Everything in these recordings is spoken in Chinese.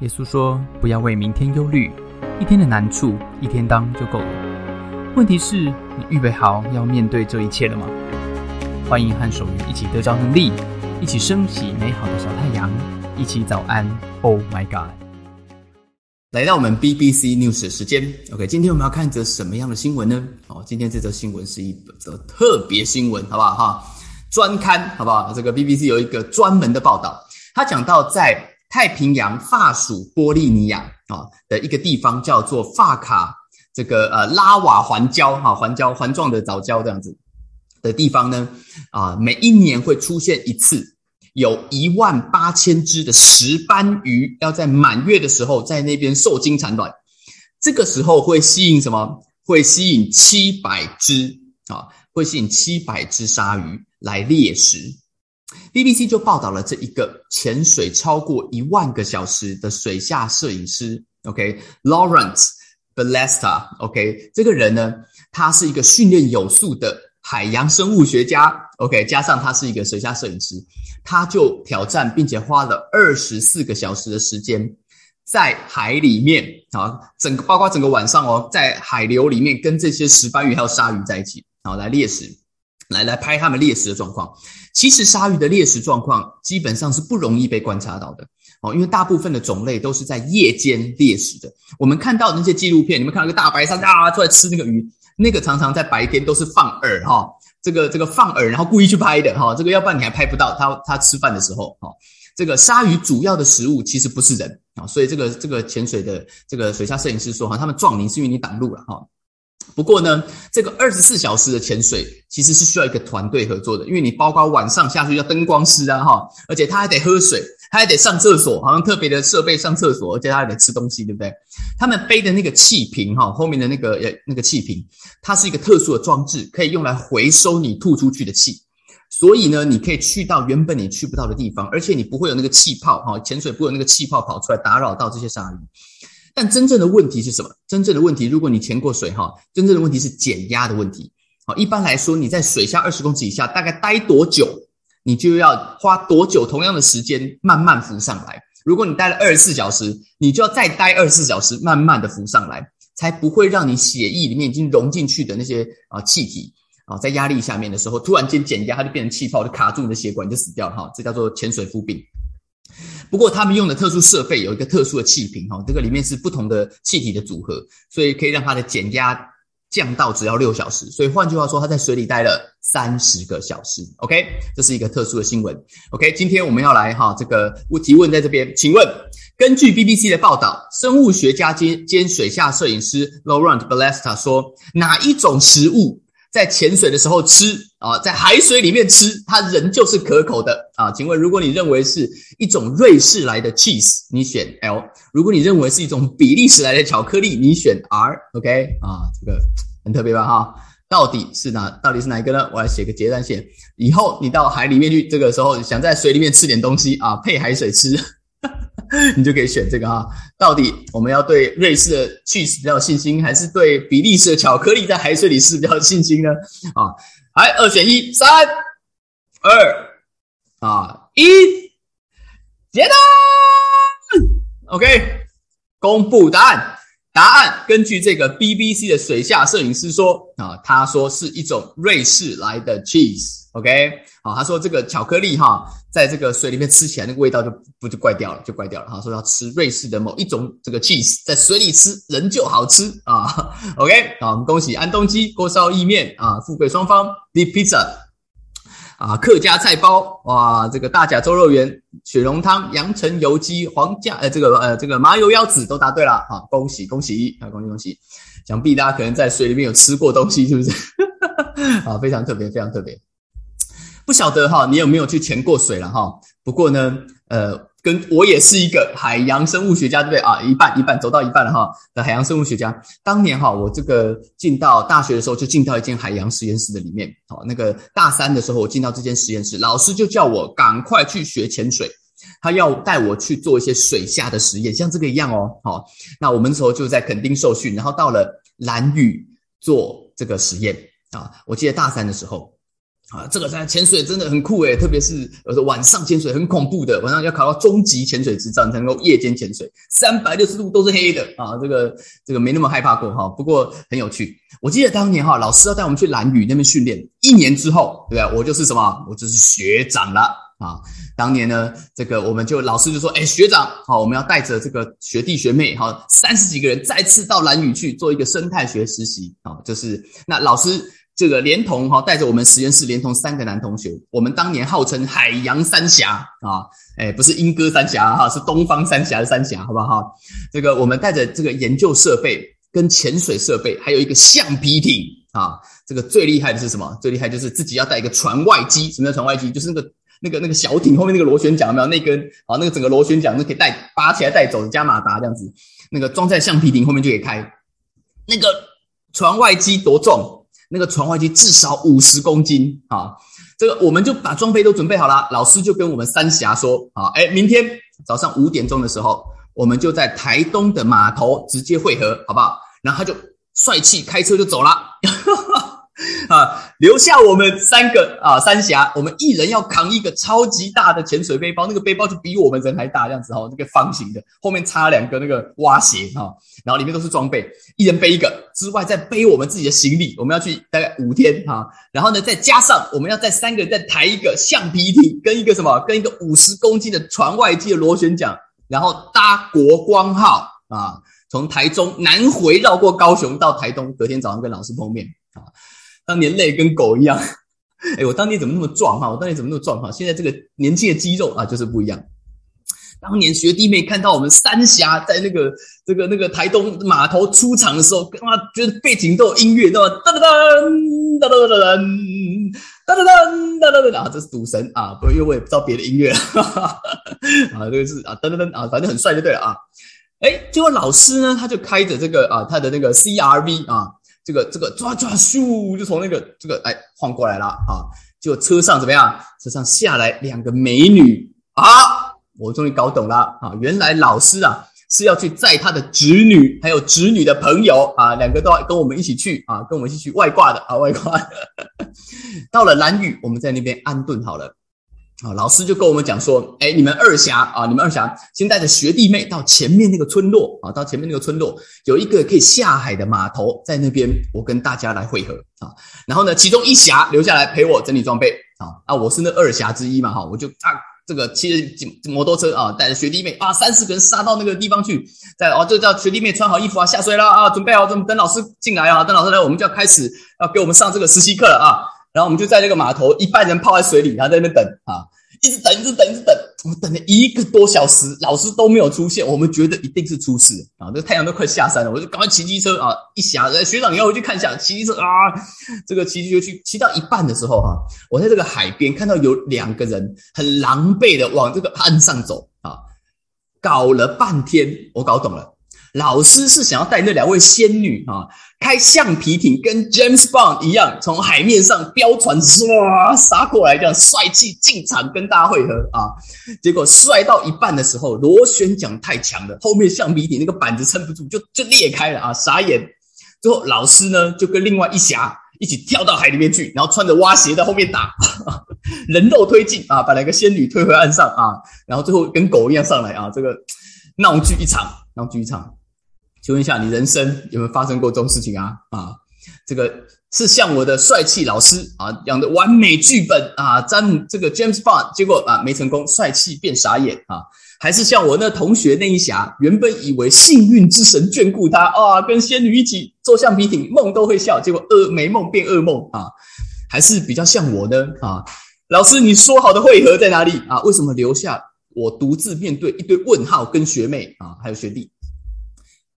耶稣说：“不要为明天忧虑，一天的难处一天当就够了。问题是，你预备好要面对这一切了吗？”欢迎和守愚一起得着能力，一起升起美好的小太阳，一起早安。Oh my God！来到我们 BBC News 的时间，OK，今天我们要看一则什么样的新闻呢？哦，今天这则新闻是一则特别新闻，好不好？哈，专刊，好不好？这个 BBC 有一个专门的报道，他讲到在。太平洋法属波利尼亚啊的一个地方叫做法卡这个呃拉瓦环礁哈环礁环状的藻礁这样子的地方呢啊每一年会出现一次，有一万八千只的石斑鱼要在满月的时候在那边受精产卵，这个时候会吸引什么？会吸引七百只啊，会吸引七百只鲨鱼来猎食。BBC 就报道了这一个潜水超过一万个小时的水下摄影师，OK，Lawrence Balesta，OK，这个人呢，他是一个训练有素的海洋生物学家，OK，加上他是一个水下摄影师，他就挑战并且花了二十四个小时的时间，在海里面啊，整个包括整个晚上哦，在海流里面跟这些石斑鱼还有鲨鱼在一起，然后来猎食。来来拍他们猎食的状况，其实鲨鱼的猎食状况基本上是不容易被观察到的哦，因为大部分的种类都是在夜间猎食的。我们看到那些纪录片，你们看到个大白鲨啊出来吃那个鱼，那个常常在白天都是放饵哈，这个这个放饵，然后故意去拍的哈，这个要不然你还拍不到它它吃饭的时候哈。这个鲨鱼主要的食物其实不是人啊，所以这个这个潜水的这个水下摄影师说哈，他们撞你是因为你挡路了哈。不过呢，这个二十四小时的潜水其实是需要一个团队合作的，因为你包括晚上下去要灯光师啊，哈，而且他还得喝水，他还得上厕所，好像特别的设备上厕所，而且他还得吃东西，对不对？他们背的那个气瓶，哈，后面的那个呃那个气瓶，它是一个特殊的装置，可以用来回收你吐出去的气，所以呢，你可以去到原本你去不到的地方，而且你不会有那个气泡，哈，潜水不会有那个气泡跑出来打扰到这些鲨鱼。但真正的问题是什么？真正的问题，如果你潜过水哈，真正的问题是减压的问题。好，一般来说，你在水下二十公尺以下，大概待多久，你就要花多久同样的时间慢慢浮上来。如果你待了二十四小时，你就要再待二十四小时，慢慢的浮上来，才不会让你血液里面已经融进去的那些啊气体啊，在压力下面的时候，突然间减压，它就变成气泡，就卡住你的血管，就死掉了哈。这叫做潜水浮病。不过他们用的特殊设备有一个特殊的气瓶哈，这个里面是不同的气体的组合，所以可以让它的减压降到只要六小时。所以换句话说，他在水里待了三十个小时。OK，这是一个特殊的新闻。OK，今天我们要来哈这个提问在这边，请问根据 BBC 的报道，生物学家兼兼水下摄影师 Laurent Balesta 说，哪一种食物？在潜水的时候吃啊，在海水里面吃，它仍旧是可口的啊。请问，如果你认为是一种瑞士来的 cheese，你选 L；如果你认为是一种比利时来的巧克力，你选 R。OK 啊，这个很特别吧？哈，到底是哪？到底是哪一个呢？我来写个结单线。以后你到海里面去，这个时候想在水里面吃点东西啊，配海水吃。你就可以选这个哈，到底我们要对瑞士的 cheese 比较有信心，还是对比利时的巧克力在海水里是比较有信心呢？啊，来二选一，三二啊一，接单，OK，公布答案。答案根据这个 BBC 的水下摄影师说啊，他说是一种瑞士来的 cheese，OK，好，他说这个巧克力哈，在这个水里面吃起来那个味道就不就怪掉了，就怪掉了哈。说要吃瑞士的某一种这个 cheese，在水里吃仍旧好吃啊，OK，好，我们恭喜安东鸡锅烧意面啊，富贵双方 deep pizza。啊，客家菜包哇，这个大甲粥肉圆、雪蓉汤、阳澄油鸡、黄家呃，这个呃，这个麻油腰子都答对了，好，恭喜恭喜啊，恭喜恭喜！想必大家可能在水里面有吃过东西，是不是？啊，非常特别，非常特别。不晓得哈，你有没有去潜过水了哈？不过呢，呃。跟我也是一个海洋生物学家，对不对啊？一半一半走到一半了哈。的海洋生物学家，当年哈，我这个进到大学的时候，就进到一间海洋实验室的里面。好，那个大三的时候，我进到这间实验室，老师就叫我赶快去学潜水，他要带我去做一些水下的实验，像这个一样哦。好，那我们时候就在垦丁受训，然后到了蓝屿做这个实验啊。我记得大三的时候。啊，这个在潜水真的很酷诶，特别是有时候晚上潜水很恐怖的，晚上要考到中级潜水执照才能够夜间潜水，三百六十度都是黑的啊，这个这个没那么害怕过哈，不过很有趣。我记得当年哈，老师要带我们去蓝屿那边训练，一年之后，对不对？我就是什么？我就是学长了啊。当年呢，这个我们就老师就说，哎，学长，好，我们要带着这个学弟学妹，哈，三十几个人再次到蓝屿去做一个生态学实习啊，就是那老师。这个连同哈带着我们实验室连同三个男同学，我们当年号称海洋三峡啊，哎，不是莺歌三峡哈，是东方三峡的三峡，好不好？这个我们带着这个研究设备跟潜水设备，还有一个橡皮艇啊，这个最厉害的是什么？最厉害就是自己要带一个船外机。什么叫船外机？就是那个那个那个小艇后面那个螺旋桨，有没有那根啊？那个整个螺旋桨都可以带拔起来带走，加马达这样子，那个装在橡皮艇后面就可以开。那个船外机多重？那个船外机至少五十公斤啊！这个我们就把装备都准备好了，老师就跟我们三峡说啊，哎，明天早上五点钟的时候，我们就在台东的码头直接汇合，好不好？然后他就帅气开车就走了。啊，留下我们三个啊，三峡，我们一人要扛一个超级大的潜水背包，那个背包就比我们人还大，这样子哈，这个方形的，后面插两个那个蛙鞋哈，然后里面都是装备，一人背一个，之外再背我们自己的行李，我们要去大概五天哈，然后呢再加上我们要在三个人再抬一个橡皮艇，跟一个什么，跟一个五十公斤的船外机的螺旋桨，然后搭国光号啊，从台中南回绕过高雄到台东，隔天早上跟老师碰面啊。当年累跟狗一样，哎，我当年怎么那么壮哈？我当年怎么那么壮哈？现在这个年轻的肌肉啊，就是不一样。当年学弟妹看到我们三峡在那个这个那个台东码头出场的时候，哇，觉得背景都有音乐，对吧？噔噔噔噔噔噔噔噔噔噔噔噔啊，这是赌神啊！不，因为我也不知道别的音乐啊，这个是啊，噔噔噔啊，反正很帅就对了啊。哎，结果老师呢，他就开着这个啊，他的那个 CRV 啊。这个这个抓抓咻，就从那个这个哎晃过来了啊！就车上怎么样？车上下来两个美女啊！我终于搞懂了啊！原来老师啊是要去载他的侄女，还有侄女的朋友啊，两个都要跟我们一起去啊，跟我们一起去外挂的啊，外挂。到了蓝屿，我们在那边安顿好了。啊，老师就跟我们讲说，哎，你们二峡啊，你们二峡先带着学弟妹到前面那个村落啊，到前面那个村落有一个可以下海的码头，在那边我跟大家来汇合啊。然后呢，其中一峡留下来陪我整理装备啊啊，我是那二峡之一嘛哈，我就啊这个骑着摩托车啊，带着学弟妹啊，三四个人杀到那个地方去，在哦，就叫学弟妹穿好衣服啊，下水了啊，准备好等等老师进来啊，等老师来，我们就要开始要给我们上这个实习课了啊。然后我们就在这个码头，一半人泡在水里，然后在那边等啊，一直等，一直等，一直等。我们等了一个多小时，老师都没有出现。我们觉得一定是出事啊！这太阳都快下山了，我就赶快骑机车啊！一下，学长你要回去看一下，骑机车啊！这个骑机就去，骑到一半的时候哈，我在这个海边看到有两个人很狼狈的往这个岸上走啊，搞了半天，我搞懂了。老师是想要带那两位仙女啊，开橡皮艇，跟 James Bond 一样，从海面上飙船唰杀过来，这样帅气进场跟大家会合啊。结果帅到一半的时候，螺旋桨太强了，后面橡皮艇那个板子撑不住，就就裂开了啊！傻眼。最后老师呢，就跟另外一侠一起跳到海里面去，然后穿着蛙鞋在后面打，人肉推进啊，把两个仙女推回岸上啊，然后最后跟狗一样上来啊，这个闹剧一场，闹剧一场。请问一下，你人生有没有发生过这种事情啊？啊，这个是像我的帅气老师啊养的完美剧本啊，詹姆这个 James Bond，结果啊没成功，帅气变傻眼啊？还是像我那同学那一侠，原本以为幸运之神眷顾他啊，跟仙女一起坐橡皮艇，梦都会笑，结果噩美梦变噩梦啊？还是比较像我呢？啊，老师，你说好的汇合在哪里啊？为什么留下我独自面对一堆问号跟学妹啊，还有学弟？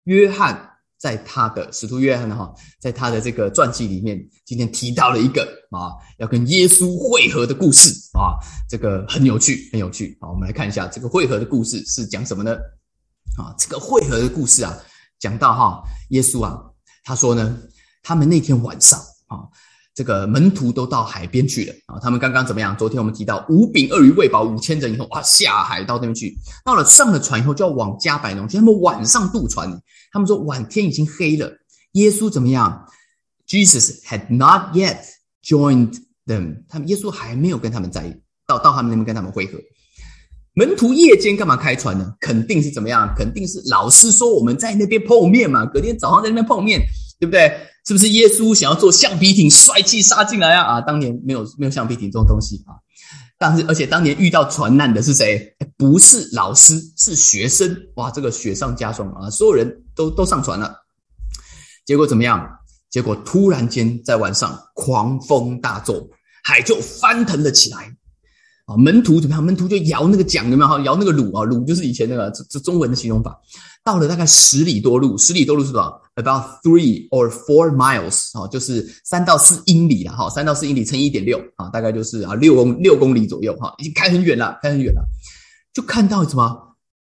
约翰在他的使徒约翰哈，在他的这个传记里面，今天提到了一个啊，要跟耶稣会合的故事啊，这个很有趣，很有趣。好，我们来看一下这个会合的故事是讲什么呢？啊，这个会合的故事啊，讲到哈，耶稣啊，他说呢，他们那天晚上啊。这个门徒都到海边去了啊！他们刚刚怎么样？昨天我们提到五饼二鱼喂饱五千人以后，哇，下海到那边去。到了上了船以后，就要往加百农去。他们晚上渡船，他们说晚天已经黑了。耶稣怎么样？Jesus had not yet joined them，他们耶稣还没有跟他们在到到他们那边跟他们会合。门徒夜间干嘛开船呢？肯定是怎么样？肯定是老师说我们在那边碰面嘛，隔天早上在那边碰面，对不对？是不是耶稣想要坐橡皮艇帅气杀进来啊？啊，当年没有没有橡皮艇这种东西啊。但是而且当年遇到船难的是谁？不是老师，是学生。哇，这个雪上加霜啊！所有人都都上船了，结果怎么样？结果突然间在晚上狂风大作，海就翻腾了起来。啊，门徒怎么样？门徒就摇那个桨，有没有？哈，摇那个橹啊，橹就是以前那个这这中文的形容法。到了大概十里多路，十里多路是多少？About three or four miles，啊，就是三到四英里了，哈，三到四英里乘一点六，啊，大概就是啊六公六公里左右，哈，已经开很远了，开很远了，就看到什么？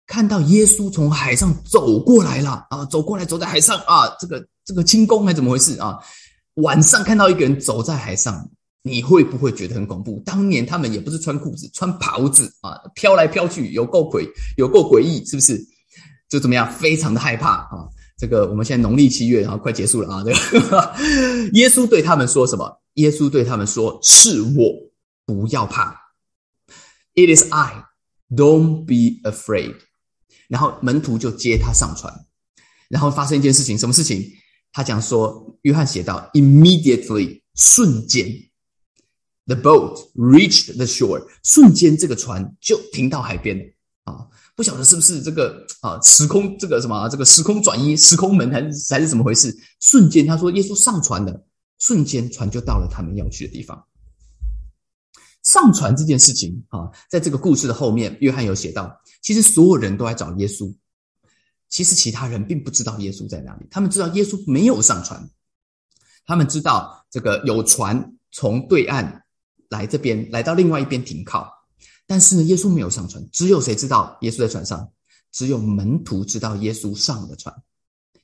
看到耶稣从海上走过来了，啊，走过来，走在海上，啊，这个这个轻功还怎么回事啊？晚上看到一个人走在海上。你会不会觉得很恐怖？当年他们也不是穿裤子，穿袍子啊，飘来飘去，有够诡，有够诡异，是不是？就怎么样，非常的害怕啊！这个我们现在农历七月，然后快结束了啊！这个 耶稣对他们说什么？耶稣对他们说：“是我，不要怕。”It is I, don't be afraid。然后门徒就接他上船，然后发生一件事情，什么事情？他讲说，约翰写到，immediately，瞬间。The boat reached the shore，瞬间这个船就停到海边了啊！不晓得是不是这个啊时空这个什么这个时空转移时空门还是还是怎么回事？瞬间他说耶稣上船了，瞬间船就到了他们要去的地方。上船这件事情啊，在这个故事的后面，约翰有写到，其实所有人都来找耶稣，其实其他人并不知道耶稣在哪里，他们知道耶稣没有上船，他们知道这个有船从对岸。来这边，来到另外一边停靠，但是呢，耶稣没有上船。只有谁知道耶稣在船上？只有门徒知道耶稣上了船。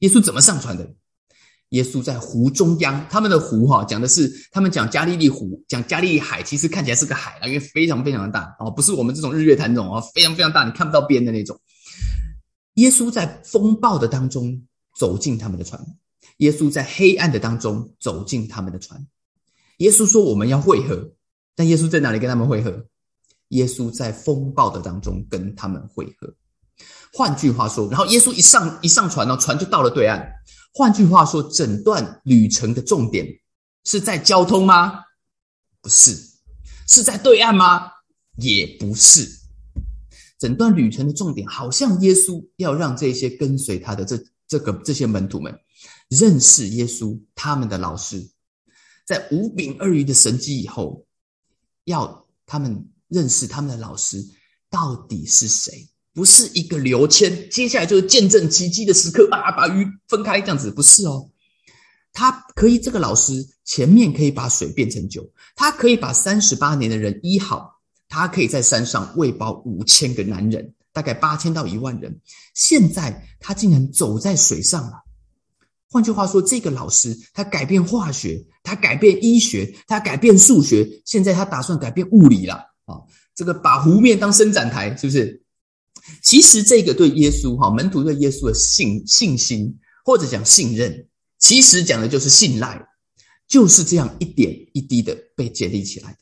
耶稣怎么上船的？耶稣在湖中央，他们的湖哈，讲的是他们讲加利利湖，讲加利利海，其实看起来是个海啊，因为非常非常的大哦，不是我们这种日月潭这种啊，非常非常大，你看不到边的那种。耶稣在风暴的当中走进他们的船，耶稣在黑暗的当中走进他们的船。耶稣说：“我们要汇合。”但耶稣在哪里跟他们会合？耶稣在风暴的当中跟他们会合。换句话说，然后耶稣一上一上船呢，船就到了对岸。换句话说，整段旅程的重点是在交通吗？不是，是在对岸吗？也不是。整段旅程的重点，好像耶稣要让这些跟随他的这这个这些门徒们认识耶稣，他们的老师，在五饼二鱼的神迹以后。要他们认识他们的老师到底是谁？不是一个刘谦，接下来就是见证奇迹的时刻啊！把鱼分开这样子，不是哦。他可以，这个老师前面可以把水变成酒，他可以把三十八年的人医好，他可以在山上喂饱五千个男人，大概八千到一万人。现在他竟然走在水上了。换句话说，这个老师他改变化学，他改变医学，他改变数学，现在他打算改变物理了啊！这个把湖面当伸展台，是不是？其实这个对耶稣哈门徒对耶稣的信信心或者讲信任，其实讲的就是信赖，就是这样一点一滴的被建立起来的。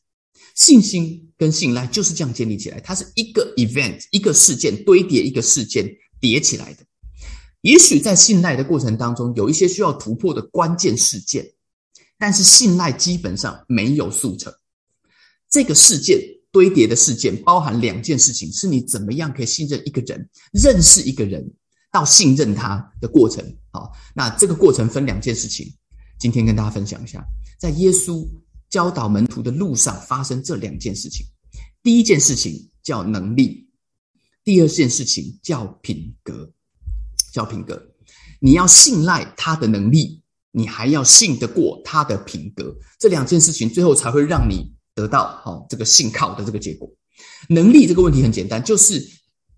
信心跟信赖就是这样建立起来，它是一个 event 一个事件堆叠一个事件叠起来的。也许在信赖的过程当中，有一些需要突破的关键事件，但是信赖基本上没有速成。这个事件堆叠的事件包含两件事情：是你怎么样可以信任一个人，认识一个人，到信任他的过程。好，那这个过程分两件事情，今天跟大家分享一下，在耶稣教导门徒的路上发生这两件事情。第一件事情叫能力，第二件事情叫品格。叫品格，你要信赖他的能力，你还要信得过他的品格，这两件事情最后才会让你得到好这个信靠的这个结果。能力这个问题很简单，就是比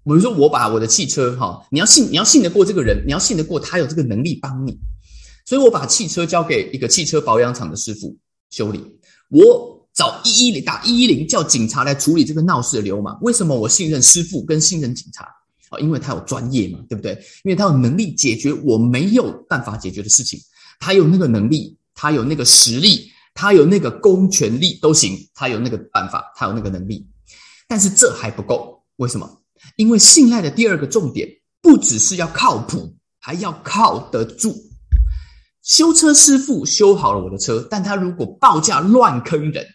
如说我把我的汽车哈，你要信你要信得过这个人，你要信得过他有这个能力帮你，所以我把汽车交给一个汽车保养厂的师傅修理，我找一一零打一一零叫警察来处理这个闹事的流氓。为什么我信任师傅跟信任警察？啊，因为他有专业嘛，对不对？因为他有能力解决我没有办法解决的事情，他有那个能力，他有那个实力，他有那个公权力都行，他有那个办法，他有那个能力。但是这还不够，为什么？因为信赖的第二个重点，不只是要靠谱，还要靠得住。修车师傅修好了我的车，但他如果报价乱坑人，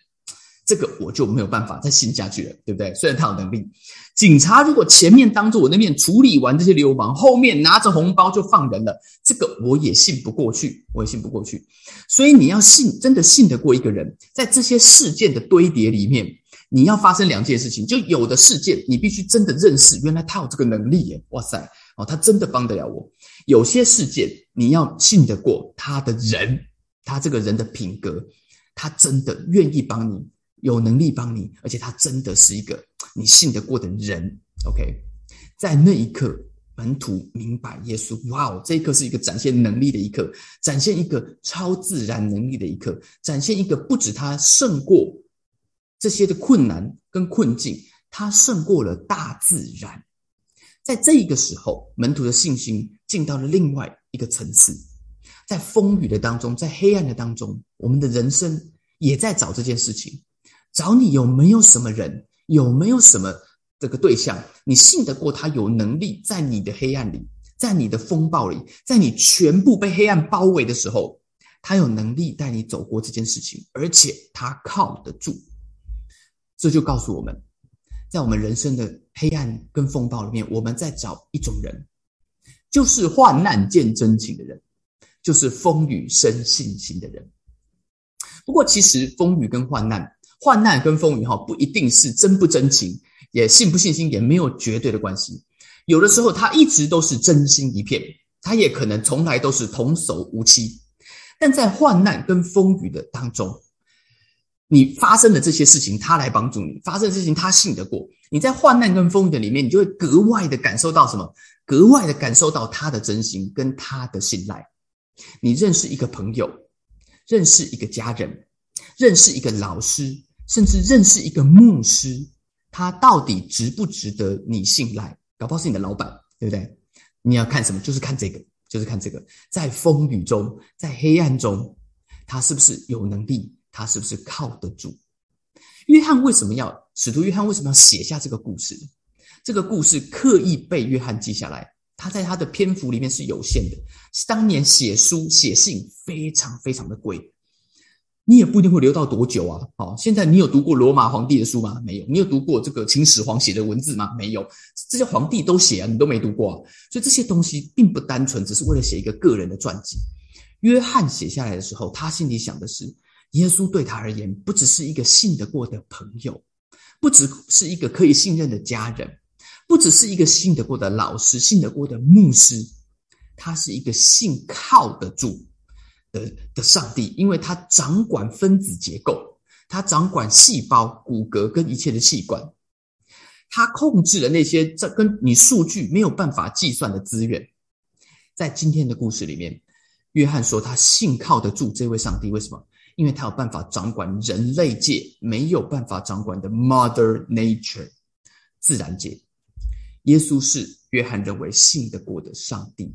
这个我就没有办法再信下去了，对不对？虽然他有能力，警察如果前面当着我的面处理完这些流氓，后面拿着红包就放人了，这个我也信不过去，我也信不过去。所以你要信，真的信得过一个人，在这些事件的堆叠里面。你要发生两件事情，就有的事件，你必须真的认识，原来他有这个能力耶！哇塞，哦，他真的帮得了我。有些事件，你要信得过他的人，他这个人的品格，他真的愿意帮你，有能力帮你，而且他真的是一个你信得过的人。OK，在那一刻，门徒明白耶稣，哇哦，这一刻是一个展现能力的一刻，展现一个超自然能力的一刻，展现一个不止他胜过。这些的困难跟困境，他胜过了大自然。在这一个时候，门徒的信心进到了另外一个层次。在风雨的当中，在黑暗的当中，我们的人生也在找这件事情：找你有没有什么人，有没有什么这个对象，你信得过他有能力，在你的黑暗里，在你的风暴里，在你全部被黑暗包围的时候，他有能力带你走过这件事情，而且他靠得住。这就告诉我们，在我们人生的黑暗跟风暴里面，我们在找一种人，就是患难见真情的人，就是风雨生信心的人。不过，其实风雨跟患难，患难跟风雨哈，不一定是真不真情，也信不信心也没有绝对的关系。有的时候，他一直都是真心一片，他也可能从来都是童叟无欺。但在患难跟风雨的当中，你发生的这些事情，他来帮助你；发生的事情，他信得过。你在患难跟风雨的里面，你就会格外的感受到什么？格外的感受到他的真心跟他的信赖。你认识一个朋友，认识一个家人，认识一个老师，甚至认识一个牧师，他到底值不值得你信赖？搞不好是你的老板，对不对？你要看什么？就是看这个，就是看这个。在风雨中，在黑暗中，他是不是有能力？他是不是靠得住？约翰为什么要使徒约翰为什么要写下这个故事？这个故事刻意被约翰记下来。他在他的篇幅里面是有限的。当年写书写信非常非常的贵，你也不一定会留到多久啊。哦，现在你有读过罗马皇帝的书吗？没有。你有读过这个秦始皇写的文字吗？没有。这些皇帝都写啊，你都没读过。所以这些东西并不单纯只是为了写一个个人的传记。约翰写下来的时候，他心里想的是。耶稣对他而言，不只是一个信得过的朋友，不只是一个可以信任的家人，不只是一个信得过的老师、信得过的牧师，他是一个信靠得住的的上帝，因为他掌管分子结构，他掌管细胞、骨骼跟一切的器官，他控制了那些这跟你数据没有办法计算的资源。在今天的故事里面，约翰说他信靠得住这位上帝，为什么？因为他有办法掌管人类界没有办法掌管的 Mother Nature 自然界。耶稣是约翰认为信得过的上帝，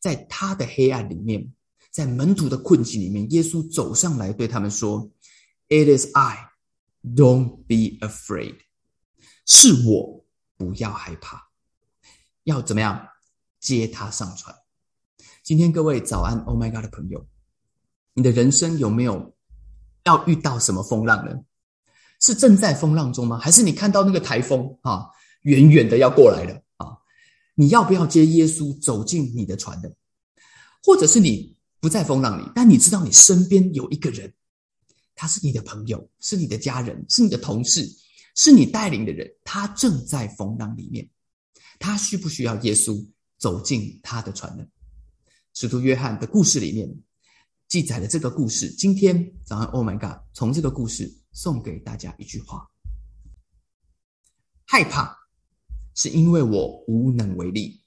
在他的黑暗里面，在门徒的困境里面，耶稣走上来对他们说：“It is I, don't be afraid。”是我，不要害怕。要怎么样接他上船？今天各位早安，Oh my God 的朋友。你的人生有没有要遇到什么风浪呢？是正在风浪中吗？还是你看到那个台风啊，远远的要过来了啊？你要不要接耶稣走进你的船的？或者是你不在风浪里，但你知道你身边有一个人，他是你的朋友，是你的家人，是你的同事，是你带领的人，他正在风浪里面，他需不需要耶稣走进他的船呢？使徒约翰的故事里面。记载了这个故事。今天早上，Oh my God！从这个故事送给大家一句话：害怕是因为我无能为力，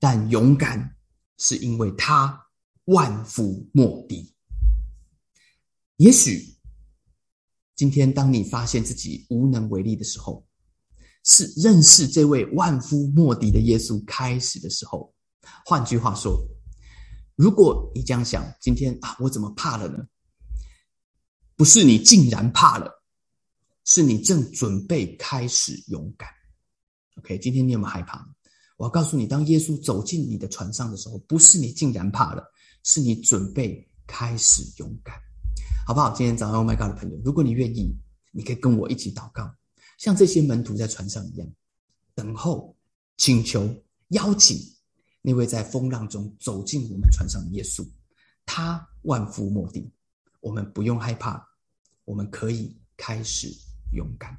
但勇敢是因为他万夫莫敌。也许今天当你发现自己无能为力的时候，是认识这位万夫莫敌的耶稣开始的时候。换句话说。如果你这样想，今天啊，我怎么怕了呢？不是你竟然怕了，是你正准备开始勇敢。OK，今天你有没有害怕？我要告诉你，当耶稣走进你的船上的时候，不是你竟然怕了，是你准备开始勇敢，好不好？今天早上，Oh my God 的朋友，如果你愿意，你可以跟我一起祷告，像这些门徒在船上一样，等候、请求、邀请那位在风浪中走进我们船上的耶稣，他万夫莫敌，我们不用害怕，我们可以开始勇敢。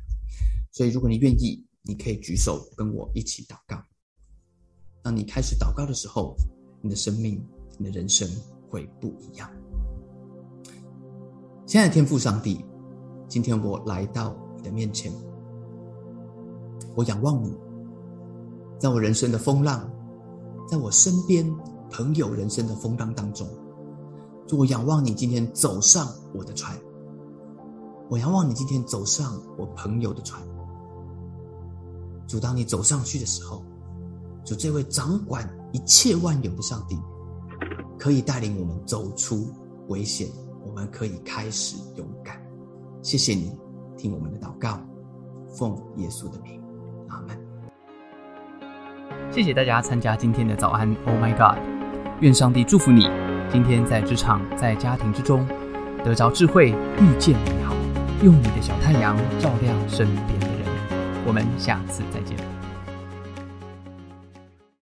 所以，如果你愿意，你可以举手跟我一起祷告。当你开始祷告的时候，你的生命、你的人生会不一样。亲爱的天父上帝，今天我来到你的面前，我仰望你，在我人生的风浪，在我身边朋友人生的风浪当中，就我仰望你今天走上我的船，我仰望你今天走上我朋友的船。主，当你走上去的时候。主这位掌管一切万有的上帝，可以带领我们走出危险，我们可以开始勇敢。谢谢你听我们的祷告，奉耶稣的名，阿门。谢谢大家参加今天的早安，Oh my God！愿上帝祝福你，今天在职场、在家庭之中得着智慧，遇见美好，用你的小太阳照亮身边的人。我们下次再见。